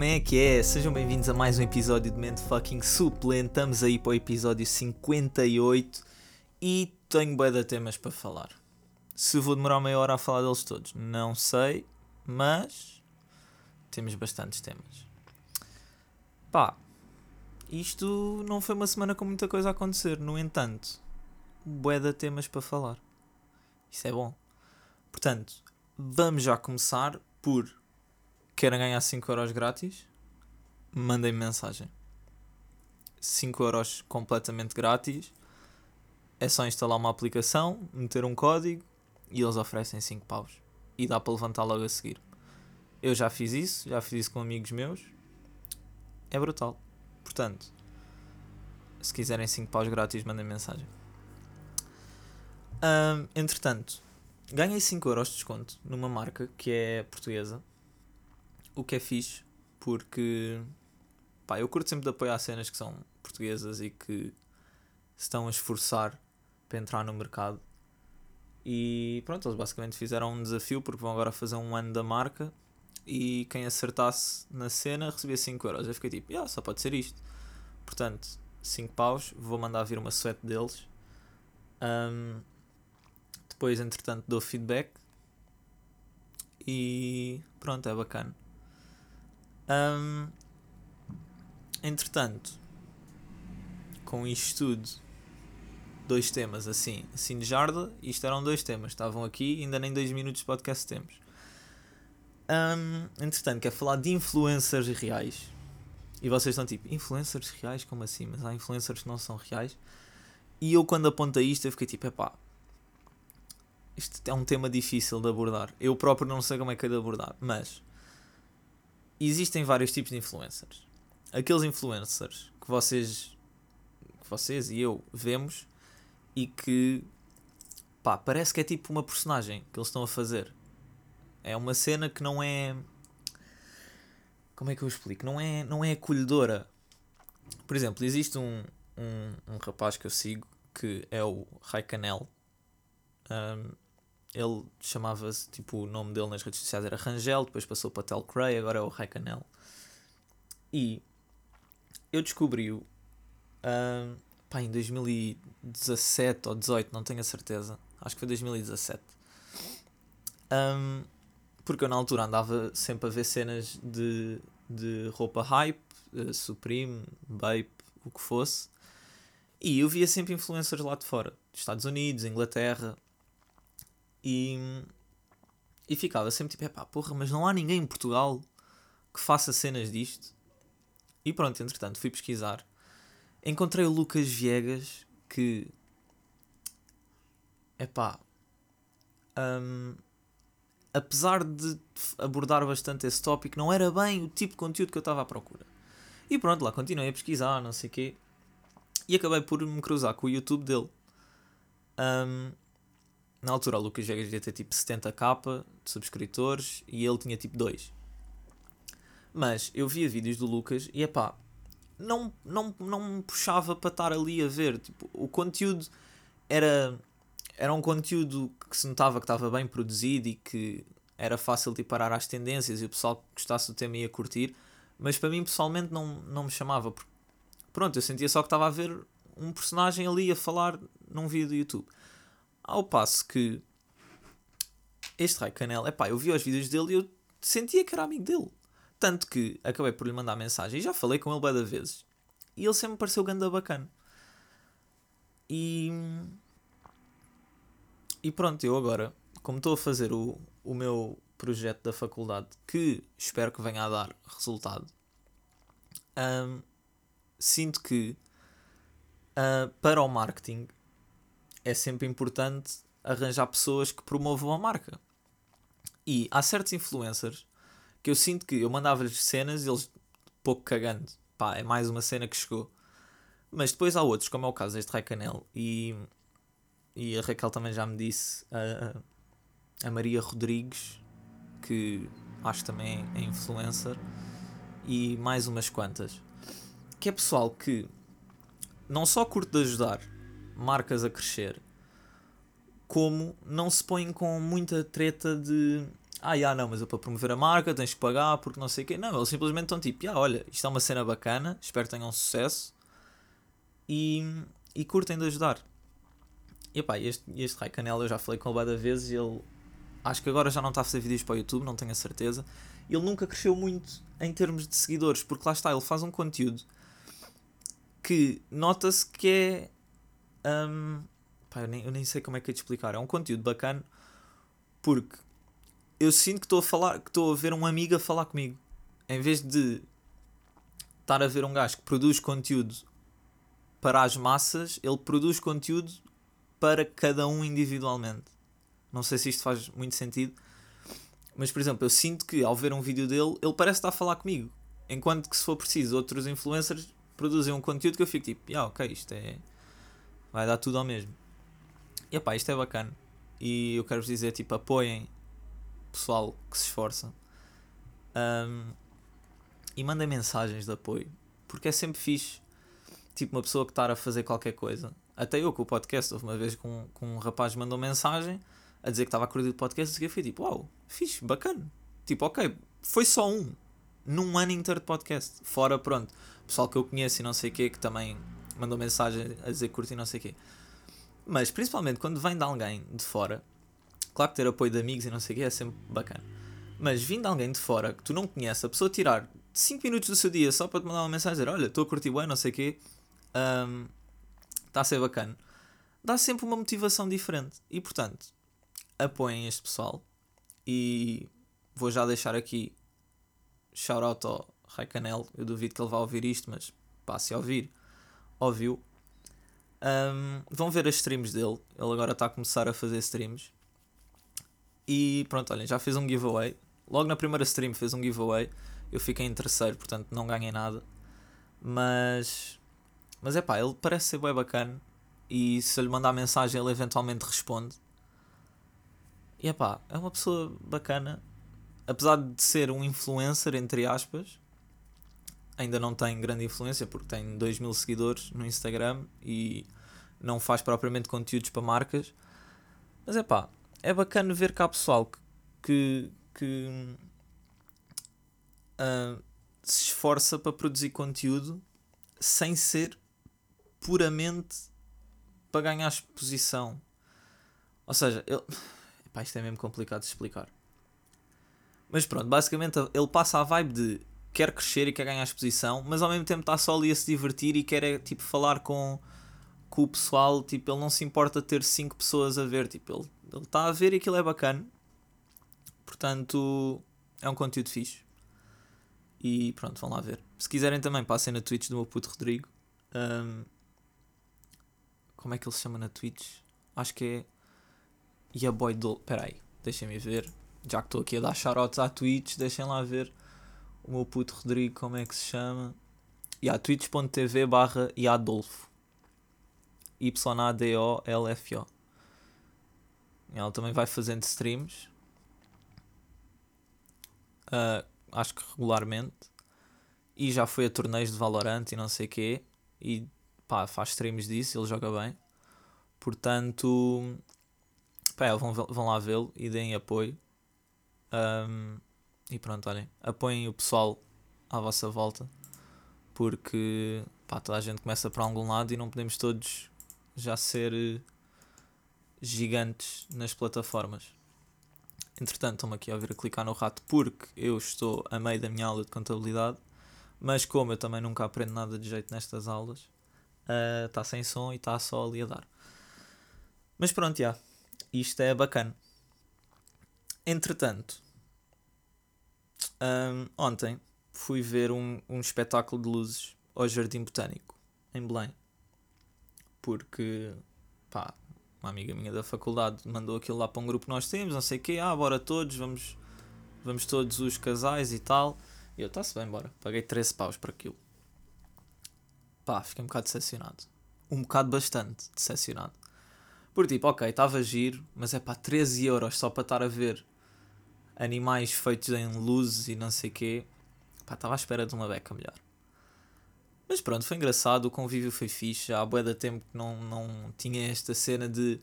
Como é que é? Sejam bem-vindos a mais um episódio de Mente Fucking Suplente. Estamos aí para o episódio 58 e tenho bué de temas para falar. Se vou demorar meia hora a falar deles todos, não sei, mas temos bastantes temas. Pá, isto não foi uma semana com muita coisa a acontecer, no entanto, bué de temas para falar. Isso é bom. Portanto, vamos já começar por querem ganhar 5 euros grátis? Mandem mensagem. 5 euros completamente grátis. É só instalar uma aplicação, meter um código e eles oferecem 5 paus. E dá para levantar logo a seguir. Eu já fiz isso, já fiz isso com amigos meus. É brutal. Portanto, se quiserem 5 paus grátis, mandem mensagem. Um, entretanto, ganhei 5 euros de desconto numa marca que é portuguesa. O que é fixe, porque pá, eu curto sempre de apoiar cenas que são portuguesas e que se estão a esforçar para entrar no mercado. E pronto, eles basicamente fizeram um desafio porque vão agora fazer um ano da marca e quem acertasse na cena recebia 5 euros. Eu fiquei tipo, yeah, só pode ser isto. Portanto, 5 paus, vou mandar vir uma suéte deles. Um, depois, entretanto, dou feedback. E pronto, é bacana. Um, entretanto, com isto tudo, dois temas assim, assim de jarda, isto eram dois temas, estavam aqui, ainda nem dois minutos de podcast temos. Um, entretanto, quer falar de influencers reais. E vocês estão tipo, influencers reais? Como assim? Mas há influencers que não são reais. E eu, quando apontei isto, eu fiquei tipo, epá, isto é um tema difícil de abordar. Eu próprio não sei como é que é de abordar, mas existem vários tipos de influencers. Aqueles influencers que vocês, que vocês e eu vemos e que pá, parece que é tipo uma personagem que eles estão a fazer. É uma cena que não é. Como é que eu explico? Não é, não é acolhedora. Por exemplo, existe um, um, um rapaz que eu sigo que é o Raikanel. Um, ele chamava-se, tipo, o nome dele nas redes sociais era Rangel, depois passou para Tel Cray, agora é o Raikanel. E eu descobri-o uh, pá, em 2017 ou 18, não tenho a certeza. Acho que foi 2017. Um, porque eu na altura andava sempre a ver cenas de, de roupa hype, uh, Supreme, Bape, o que fosse. E eu via sempre influencers lá de fora, dos Estados Unidos, Inglaterra, e, e ficava sempre tipo, pá, porra, mas não há ninguém em Portugal que faça cenas disto. E pronto, entretanto, fui pesquisar. Encontrei o Lucas Viegas que. é pá. Um, apesar de abordar bastante esse tópico, não era bem o tipo de conteúdo que eu estava à procura. E pronto, lá continuei a pesquisar, não sei o quê. E acabei por me cruzar com o YouTube dele. Um, na altura o Lucas Vegas devia ter tipo 70k de subscritores e ele tinha tipo 2. Mas eu via vídeos do Lucas e é pá, não, não, não me puxava para estar ali a ver. Tipo, o conteúdo era, era um conteúdo que se notava que estava bem produzido e que era fácil de parar às tendências e o pessoal que gostasse do tema ia curtir. Mas para mim pessoalmente não, não me chamava. Pronto, eu sentia só que estava a ver um personagem ali a falar num vídeo do YouTube. Ao passo que este Rai Canel, é pá, eu vi os vídeos dele e eu sentia que era amigo dele. Tanto que acabei por lhe mandar mensagem e já falei com ele várias vezes. E ele sempre me pareceu ganda bacana. E. E pronto, eu agora, como estou a fazer o, o meu projeto da faculdade, que espero que venha a dar resultado, sinto que uh, para o marketing é sempre importante arranjar pessoas que promovam a marca. E há certos influencers que eu sinto que eu mandava-lhes cenas e eles pouco cagando. Pá, é mais uma cena que chegou. Mas depois há outros, como é o caso deste Racanel e, e a Raquel também já me disse, a, a Maria Rodrigues, que acho também é influencer, e mais umas quantas. Que é pessoal que não só curte de ajudar, marcas a crescer, como não se põem com muita treta de ah, já, não, mas eu para promover a marca tens que pagar porque não sei o quê. Não, eles simplesmente estão tipo, ah, olha, isto é uma cena bacana, espero que tenham sucesso e, e curtem de ajudar. E pá, este, este Rai Canela eu já falei com ele várias vezes e ele acho que agora já não está a fazer vídeos para o YouTube, não tenho a certeza. Ele nunca cresceu muito em termos de seguidores, porque lá está, ele faz um conteúdo que nota-se que é. Um, pá, eu, nem, eu nem sei como é que é de explicar. É um conteúdo bacana porque eu sinto que estou a falar, que estou a ver um amigo a falar comigo. Em vez de estar a ver um gajo que produz conteúdo para as massas, ele produz conteúdo para cada um individualmente. Não sei se isto faz muito sentido. Mas, por exemplo, eu sinto que ao ver um vídeo dele, ele parece estar a falar comigo. Enquanto que, se for preciso, outros influencers produzem um conteúdo que eu fico tipo, ah, ok, isto é. Vai dar tudo ao mesmo. E pá, isto é bacana. E eu quero vos dizer, tipo, apoiem pessoal que se esforça. Um, e mandem mensagens de apoio. Porque é sempre fixe. Tipo, uma pessoa que está a fazer qualquer coisa. Até eu com o podcast, houve uma vez com, com um rapaz mandou mensagem a dizer que estava a curtir o podcast e eu fui tipo, uau, fixe, bacana. Tipo, ok, foi só um. Num ano inteiro de podcast. Fora, pronto, pessoal que eu conheço e não sei o quê, que também mandou mensagem a dizer que curte e não sei o quê. Mas, principalmente, quando vem de alguém de fora, claro que ter apoio de amigos e não sei o quê é sempre bacana. Mas vindo de alguém de fora que tu não conheces, a pessoa tirar 5 minutos do seu dia só para te mandar uma mensagem dizer, olha, estou a curtir bem, não sei o quê, está um, a ser bacana, dá sempre uma motivação diferente. E, portanto, apoiem este pessoal. E vou já deixar aqui shout out ao Raicanel. Eu duvido que ele vá ouvir isto, mas passe a ouvir. Ouviu. Um, vão ver as streams dele. Ele agora está a começar a fazer streams. E pronto, olhem, já fez um giveaway. Logo na primeira stream fez um giveaway. Eu fiquei em terceiro, portanto não ganhei nada. Mas. Mas é pá, ele parece ser bem bacana. E se eu lhe mandar mensagem, ele eventualmente responde. E é pá, é uma pessoa bacana. Apesar de ser um influencer, entre aspas, ainda não tem grande influência porque tem 2 mil seguidores no Instagram e não faz propriamente conteúdos para marcas. Mas é pá, é bacana ver cá pessoal que, que, uh, se esforça para produzir conteúdo sem ser puramente para ganhar exposição. Ou seja, ele Pá, isto é mesmo complicado de explicar. Mas pronto, basicamente ele passa a vibe de quer crescer e quer ganhar exposição, mas ao mesmo tempo está só ali a se divertir e quer é, tipo falar com, com o pessoal, tipo, ele não se importa ter 5 pessoas a ver, tipo, ele, ele está a ver e aquilo é bacana. Portanto, é um conteúdo fixe. E pronto, vão lá ver. Se quiserem também, passem na Twitch do meu puto Rodrigo. Um, como é que ele se chama na Twitch? Acho que é e a Boy Dole. Peraí, deixem-me ver. Já que estou aqui a dar shoutouts à Twitch, deixem lá ver o meu puto Rodrigo, como é que se chama. E a twitch.tv barra Iadolfo. Y-A-D-O-L-F-O. Ela também vai fazendo streams. Uh, acho que regularmente. E já foi a torneios de Valorant e não sei o quê. E pá, faz streams disso, ele joga bem. Portanto, pá, vão, vão lá vê-lo e deem apoio. Um, e pronto, olhem, apoiem o pessoal à vossa volta, porque pá, toda a gente começa para algum lado e não podemos todos já ser eh, gigantes nas plataformas. Entretanto, estou-me aqui a ouvir a clicar no rato porque eu estou a meio da minha aula de contabilidade, mas como eu também nunca aprendo nada de jeito nestas aulas, está uh, sem som e está só ali a dar. Mas pronto, já. Isto é bacana. Entretanto, um, ontem fui ver um, um espetáculo de luzes ao Jardim Botânico, em Belém. Porque, pá, uma amiga minha da faculdade mandou aquilo lá para um grupo que nós temos, não sei o quê, ah, bora todos, vamos, vamos todos os casais e tal. E eu, está-se bem, bora. Paguei 13 paus para aquilo. Pá, fiquei um bocado decepcionado. Um bocado bastante decepcionado. Por tipo, ok, estava giro, mas é pá, 13 euros só para estar a ver animais feitos em luzes e não sei o quê. Pá, estava à espera de uma beca melhor. Mas pronto, foi engraçado, o convívio foi fixe. Há boa da tempo que não, não tinha esta cena de.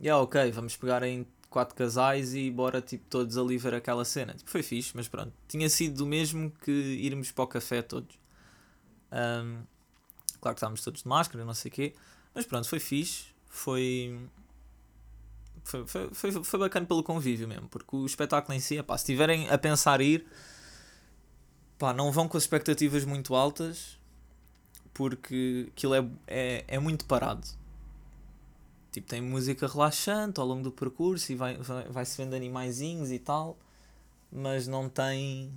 Yeah, ok, vamos pegar em quatro casais e bora tipo todos ali ver aquela cena. Tipo, foi fixe, mas pronto. Tinha sido do mesmo que irmos para o café todos. Um, claro que estávamos todos de máscara, não sei o quê. Mas pronto, foi fixe. Foi. Foi, foi, foi, foi bacana pelo convívio mesmo, porque o espetáculo em si, pá, se estiverem a pensar ir, pá, não vão com as expectativas muito altas, porque aquilo é, é, é muito parado. Tipo, tem música relaxante ao longo do percurso e vai, vai, vai se vendo animaizinhos e tal, mas não tem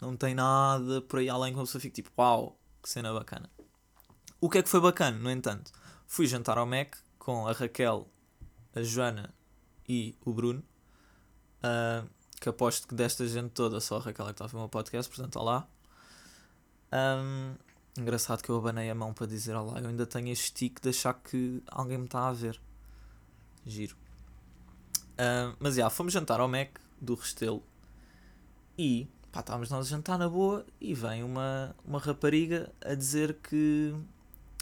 não tem nada por aí além que a pessoa fica tipo, uau, que cena bacana. O que é que foi bacana, no entanto? Fui jantar ao Mac com a Raquel, a Joana e o Bruno. Uh, que aposto que desta gente toda só a Raquel é que está a ver o meu podcast, portanto, olá. Um, engraçado que eu abanei a mão para dizer olá. Eu ainda tenho este tique de achar que alguém me está a ver. Giro. Uh, mas já, fomos jantar ao Mac do Restelo e pá, estávamos nós a jantar na boa e vem uma, uma rapariga a dizer que,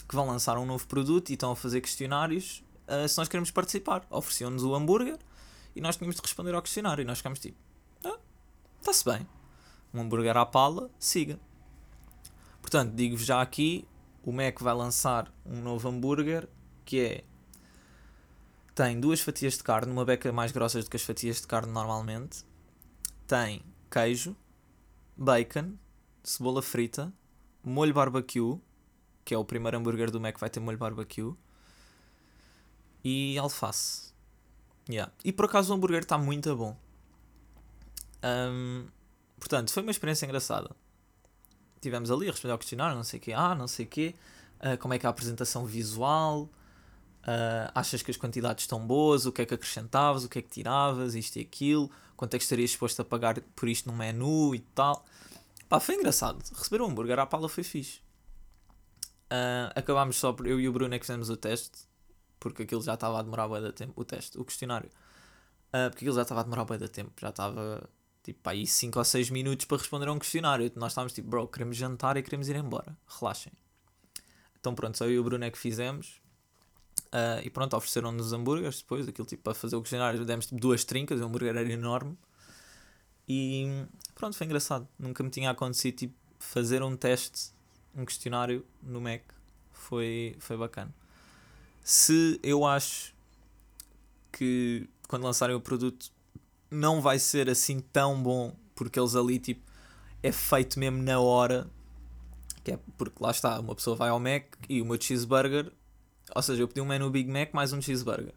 que vão lançar um novo produto e estão a fazer questionários uh, se nós queremos participar. Ofereciam-nos o hambúrguer e nós tínhamos de responder ao questionário e nós ficámos tipo, ah, está-se bem. Um hambúrguer à pala, siga. Portanto, digo-vos já aqui, o Mac vai lançar um novo hambúrguer que é tem duas fatias de carne, uma beca mais grossas do que as fatias de carne normalmente. Tem queijo, bacon, cebola frita, molho barbecue, que é o primeiro hambúrguer do Mac vai ter molho barbecue, e alface. Yeah. E por acaso o hambúrguer está muito bom. Um, portanto, foi uma experiência engraçada. Tivemos ali a responder ao questionário, não sei o quê, ah, não sei o quê, uh, como é que é a apresentação visual, uh, achas que as quantidades estão boas, o que é que acrescentavas, o que é que tiravas, isto e aquilo, quanto é que estarias disposto a pagar por isto no menu e tal. Pá, foi engraçado. Receber um hambúrguer à pala foi fixe. Uh, acabámos só por eu e o Bruno é que fizemos o teste, porque aquilo já estava a demorar bem da tempo. O teste, o questionário. Uh, porque aquilo já estava a demorar bem da tempo. Já estava tipo aí 5 ou 6 minutos para responder a um questionário. Nós estávamos tipo, bro, queremos jantar e queremos ir embora. Relaxem. Então pronto, só eu e o Bruno é que fizemos. Uh, e pronto, ofereceram-nos hambúrgueres depois, aquilo tipo para fazer o questionário, demos tipo duas trincas, o hambúrguer era enorme. E pronto, foi engraçado. Nunca me tinha acontecido tipo fazer um teste, um questionário no Mac. Foi, foi bacana. Se eu acho que quando lançarem o produto não vai ser assim tão bom, porque eles ali tipo é feito mesmo na hora. Que é porque lá está, uma pessoa vai ao Mac e o meu cheeseburger ou seja, eu pedi um menu Big Mac mais um cheeseburger.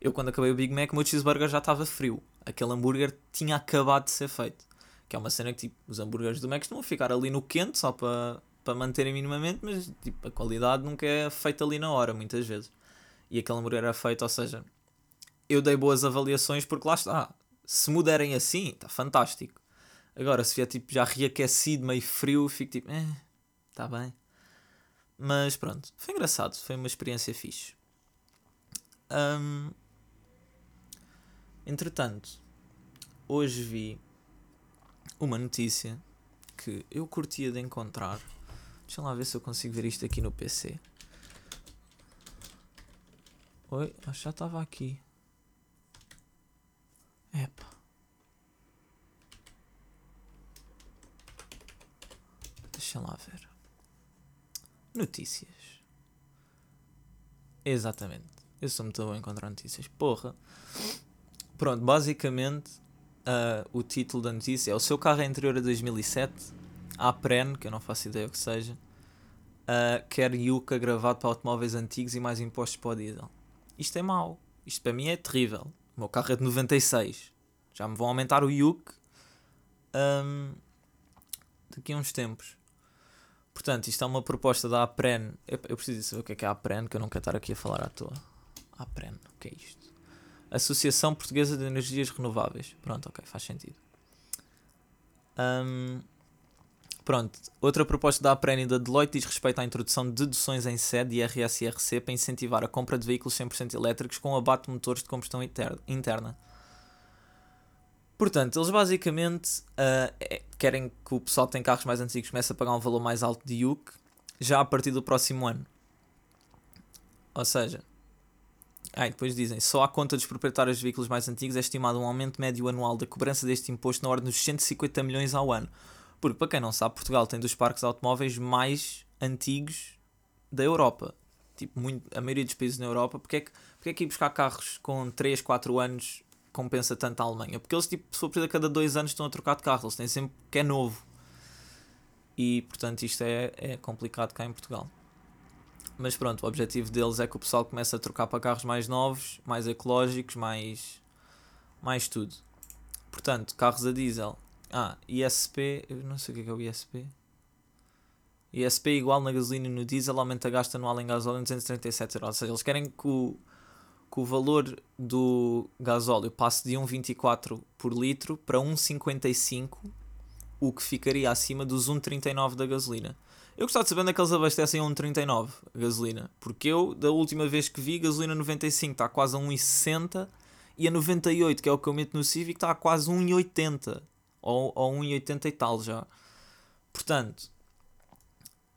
Eu, quando acabei o Big Mac, o meu cheeseburger já estava frio. Aquele hambúrguer tinha acabado de ser feito. Que é uma cena que, tipo, os hambúrgueres do Mac estão a ficar ali no quente só para, para manterem minimamente, mas, tipo, a qualidade nunca é feita ali na hora, muitas vezes. E aquele hambúrguer era feito, ou seja, eu dei boas avaliações porque lá está. Se mudarem assim, está fantástico. Agora, se vier, tipo, já reaquecido, meio frio, fico tipo, eh, está bem. Mas pronto, foi engraçado, foi uma experiência fixe. Um, entretanto, hoje vi uma notícia que eu curtia de encontrar. Deixa lá ver se eu consigo ver isto aqui no PC. Oi, acho que já estava aqui. Epa. Deixa lá ver. Notícias. Exatamente. Eu sou muito bom a encontrar notícias. Porra. Pronto, basicamente uh, o título da notícia é O seu carro é anterior a 2007. A Pren, que eu não faço ideia o que seja, uh, quer Yuka gravado para automóveis antigos e mais impostos para o diesel. Isto é mau. Isto para mim é terrível. O meu carro é de 96. Já me vão aumentar o Yuk um, daqui a uns tempos. Portanto, isto é uma proposta da APREN. Eu, eu preciso saber o que é que é a APREN, que eu não quero estar aqui a falar à toa. APREN, o que é isto? Associação Portuguesa de Energias Renováveis. Pronto, ok, faz sentido. Um, pronto, outra proposta da APREN e da Deloitte diz respeito à introdução de deduções em sede e RSRC para incentivar a compra de veículos 100% elétricos com abate de motores de combustão interna. Portanto, eles basicamente uh, é, querem que o pessoal que tem carros mais antigos comece a pagar um valor mais alto de UC já a partir do próximo ano. Ou seja, Ah, e depois dizem, só à conta dos proprietários de veículos mais antigos é estimado um aumento médio anual da cobrança deste imposto na ordem dos 150 milhões ao ano. Porque, para quem não sabe, Portugal tem dos parques automóveis mais antigos da Europa. Tipo, muito, a maioria dos países na Europa. Porque é, que, porque é que ir buscar carros com 3, 4 anos compensa tanto a Alemanha? Porque eles, tipo, se a cada 2 anos estão a trocar de carro. Eles têm sempre que é novo. E, portanto, isto é, é complicado cá em Portugal. Mas pronto, o objetivo deles é que o pessoal comece a trocar para carros mais novos, mais ecológicos, mais, mais tudo. Portanto, carros a diesel. Ah, ISP, eu não sei o que é, o ISP. ISP igual na gasolina e no diesel, aumenta gasto anual em gasóleo em 237 euros. Ou seja, eles querem que o, que o valor do gasóleo passe de 1,24 por litro para 1,55, o que ficaria acima dos 1,39 da gasolina. Eu gostava de saber onde é que eles abastecem a 1,39 a gasolina. Porque eu, da última vez que vi, gasolina 95 está quase a 1,60 e a 98, que é o que eu meto no Civic, está a quase 1,80 ou, ou 1,80 e tal já. Portanto,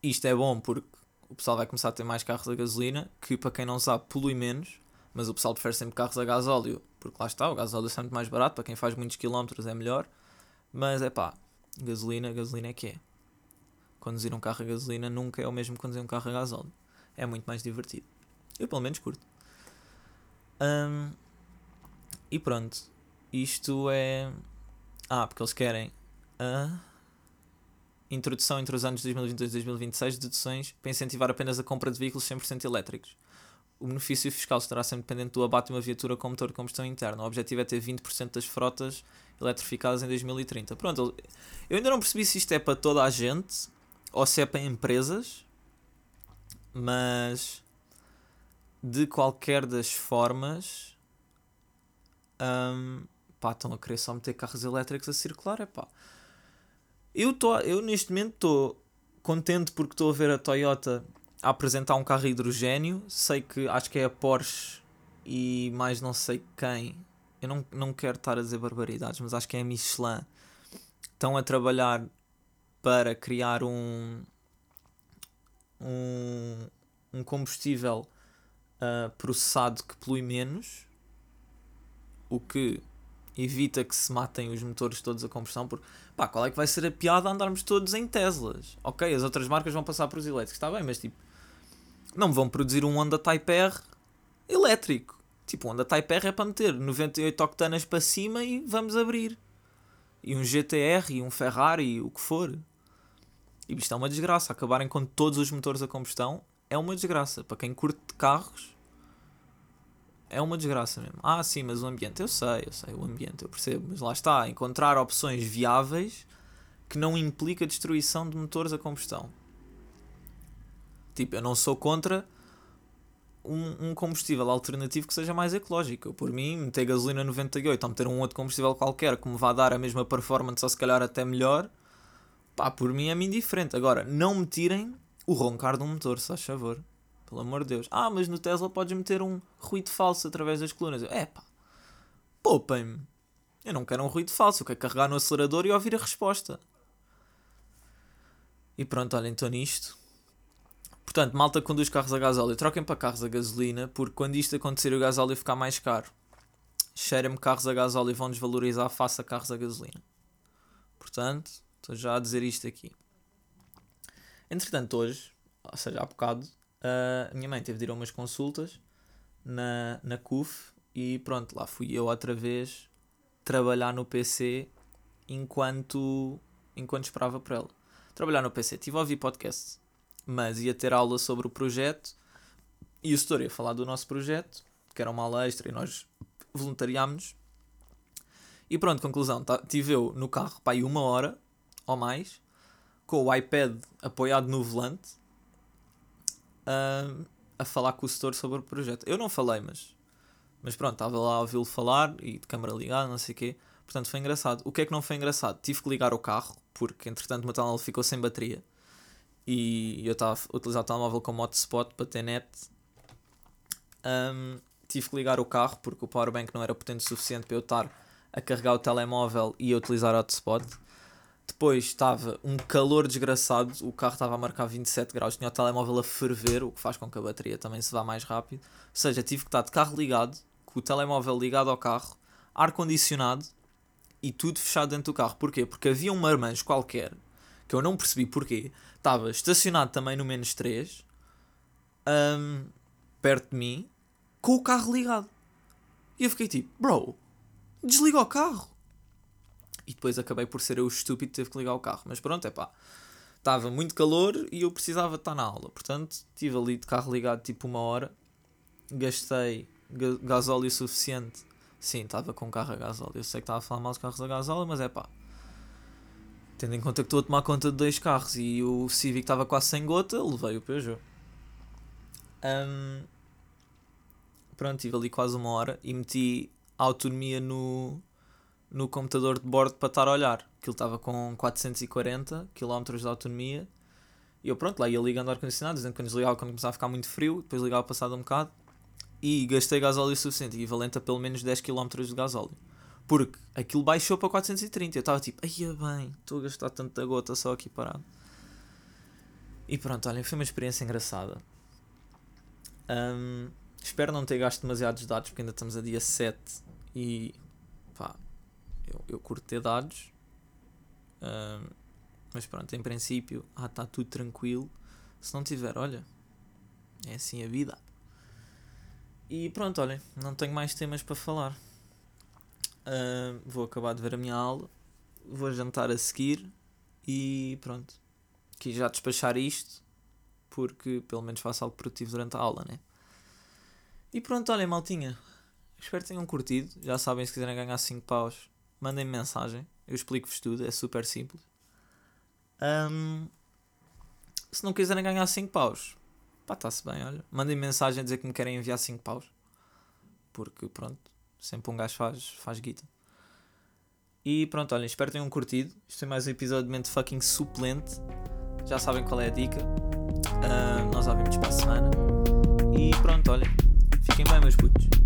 isto é bom porque o pessoal vai começar a ter mais carros a gasolina, que para quem não sabe polui menos, mas o pessoal prefere sempre carros a gasóleo, porque lá está, o gasóleo é sempre mais barato, para quem faz muitos quilómetros é melhor. Mas é pá, gasolina, gasolina é que é conduzir um carro a gasolina nunca é o mesmo que conduzir um carro a gasóleo. É muito mais divertido. Eu pelo menos curto. E pronto. Isto é. Ah, porque eles querem a introdução entre os anos 2022 e 2026 de deduções para incentivar apenas a compra de veículos 100% elétricos. O benefício fiscal estará sempre dependente do abate de uma viatura com motor de combustão interna. O objetivo é ter 20% das frotas eletrificadas em 2030. Pronto, eu ainda não percebi se isto é para toda a gente ou se é para empresas, mas de qualquer das formas, um, pá, estão a querer só meter carros elétricos a circular, é pá. Eu, tô, eu neste momento estou contente porque estou a ver a Toyota a apresentar um carro hidrogênio. Sei que acho que é a Porsche e mais não sei quem. Eu não, não quero estar a dizer barbaridades, mas acho que é a Michelin. Estão a trabalhar para criar um, um, um combustível uh, processado que polui menos, o que evita que se matem os motores todos a combustão. Porque, pá, qual é que vai ser a piada andarmos todos em Teslas? Ok, as outras marcas vão passar para os elétricos, está bem, mas tipo, não vão produzir um Honda Type R elétrico. Tipo, o Honda Type R é para meter 98 octanas para cima e vamos abrir. E um GTR e um Ferrari, o que for. E isto é uma desgraça. Acabarem com todos os motores a combustão é uma desgraça. Para quem curte carros, é uma desgraça mesmo. Ah, sim, mas o ambiente, eu sei, eu sei, o ambiente, eu percebo. Mas lá está, encontrar opções viáveis que não implica destruição de motores a combustão. Tipo, eu não sou contra um, um, combustível alternativo que seja mais ecológico. Eu, por mim, meter gasolina 98 ou meter um outro combustível qualquer que me vá dar a mesma performance ou se calhar até melhor, Pá, por mim é-me indiferente. Agora, não me tirem o roncar de um motor, se faz favor. Pelo amor de Deus. Ah, mas no Tesla podes meter um ruído falso através das colunas. É pá, poupem-me. Eu não quero um ruído falso, eu quero carregar no acelerador e ouvir a resposta. E pronto, olhem, estou nisto. Portanto, malta conduz carros a gasóleo, troquem para carros a gasolina, porque quando isto acontecer o gasóleo ficar mais caro, cheirem-me carros a gasóleo vão desvalorizar face a carros a gasolina. Portanto, Estou já a dizer isto aqui. Entretanto, hoje, ou seja, há bocado, a minha mãe teve de ir a umas consultas na, na CUF e pronto, lá fui eu outra vez trabalhar no PC enquanto, enquanto esperava por ela. Trabalhar no PC, estive a ouvir podcast, mas ia ter aula sobre o projeto e o setor ia falar do nosso projeto, que era uma aula extra e nós voluntariámos. E pronto, conclusão, tá, tive eu no carro, pá, uma hora ou mais, com o iPad apoiado no volante, a falar com o setor sobre o projeto. Eu não falei, mas, mas pronto, estava lá a ouvi-lo falar e de câmera ligada, não sei o quê. Portanto, foi engraçado. O que é que não foi engraçado? Tive que ligar o carro, porque entretanto o meu telemóvel ficou sem bateria. E eu estava a utilizar o telemóvel como hotspot para ter net. Um, tive que ligar o carro porque o powerbank não era potente o suficiente para eu estar a carregar o telemóvel e a utilizar hotspot. Depois estava um calor desgraçado, o carro estava a marcar 27 graus, tinha o telemóvel a ferver, o que faz com que a bateria também se vá mais rápido. Ou seja, tive que estar de carro ligado, com o telemóvel ligado ao carro, ar-condicionado e tudo fechado dentro do carro. Porquê? Porque havia um marmanjo qualquer, que eu não percebi porquê, estava estacionado também no menos 3, um, perto de mim, com o carro ligado. E eu fiquei tipo, bro, desliga o carro. E depois acabei por ser eu estúpido que teve que ligar o carro. Mas pronto, é pá. Estava muito calor e eu precisava estar na aula. Portanto, estive ali de carro ligado tipo uma hora. Gastei gasóleo suficiente. Sim, estava com carro a gasóleo. Eu sei que estava a falar mal dos carros a gasóleo, mas é pá. Tendo em conta que estou a tomar conta de dois carros e o Civic estava quase sem gota, levei o Peugeot. Um, pronto, estive ali quase uma hora e meti a autonomia no, no computador de bordo para estar a olhar. Aquilo estava com 440 km de autonomia. E eu pronto, lá ia ligando o ar-condicionado, dizendo que desligava quando começava a ficar muito frio, depois ligava passado um bocado. E gastei gasóleo suficiente, equivalente a pelo menos 10 km de gasóleo. Porque aquilo baixou para 430. Eu estava tipo, ai bem, estou a gastar tanta gota só aqui parado. E pronto, olhem, foi uma experiência engraçada. Um, espero não ter gasto demasiados dados, porque ainda estamos a dia 7 e pá, eu, eu curto ter dados. Um, mas pronto, em princípio, ah, está tudo tranquilo. Se não tiver, olha, é assim a vida. E pronto, olhem, não tenho mais temas para falar. Uh, vou acabar de ver a minha aula, vou jantar a seguir e pronto. Quis já despachar isto porque pelo menos faço algo produtivo durante a aula, né? E pronto, olhem, maltinha. Espero que tenham curtido. Já sabem, se quiserem ganhar 5 paus, mandem -me mensagem. Eu explico-vos tudo, é super simples. Um, se não quiserem ganhar 5 paus, pá, está-se bem, olha. Mandem -me mensagem a dizer que me querem enviar 5 paus. Porque pronto, sempre um gajo faz, faz guita. E pronto, olhem, espero que tenham curtido. Isto é mais um episódio de mente fucking suplente. Já sabem qual é a dica. Uh, nós ouvimos para a semana. E pronto, olhem. Fiquem bem, meus putos.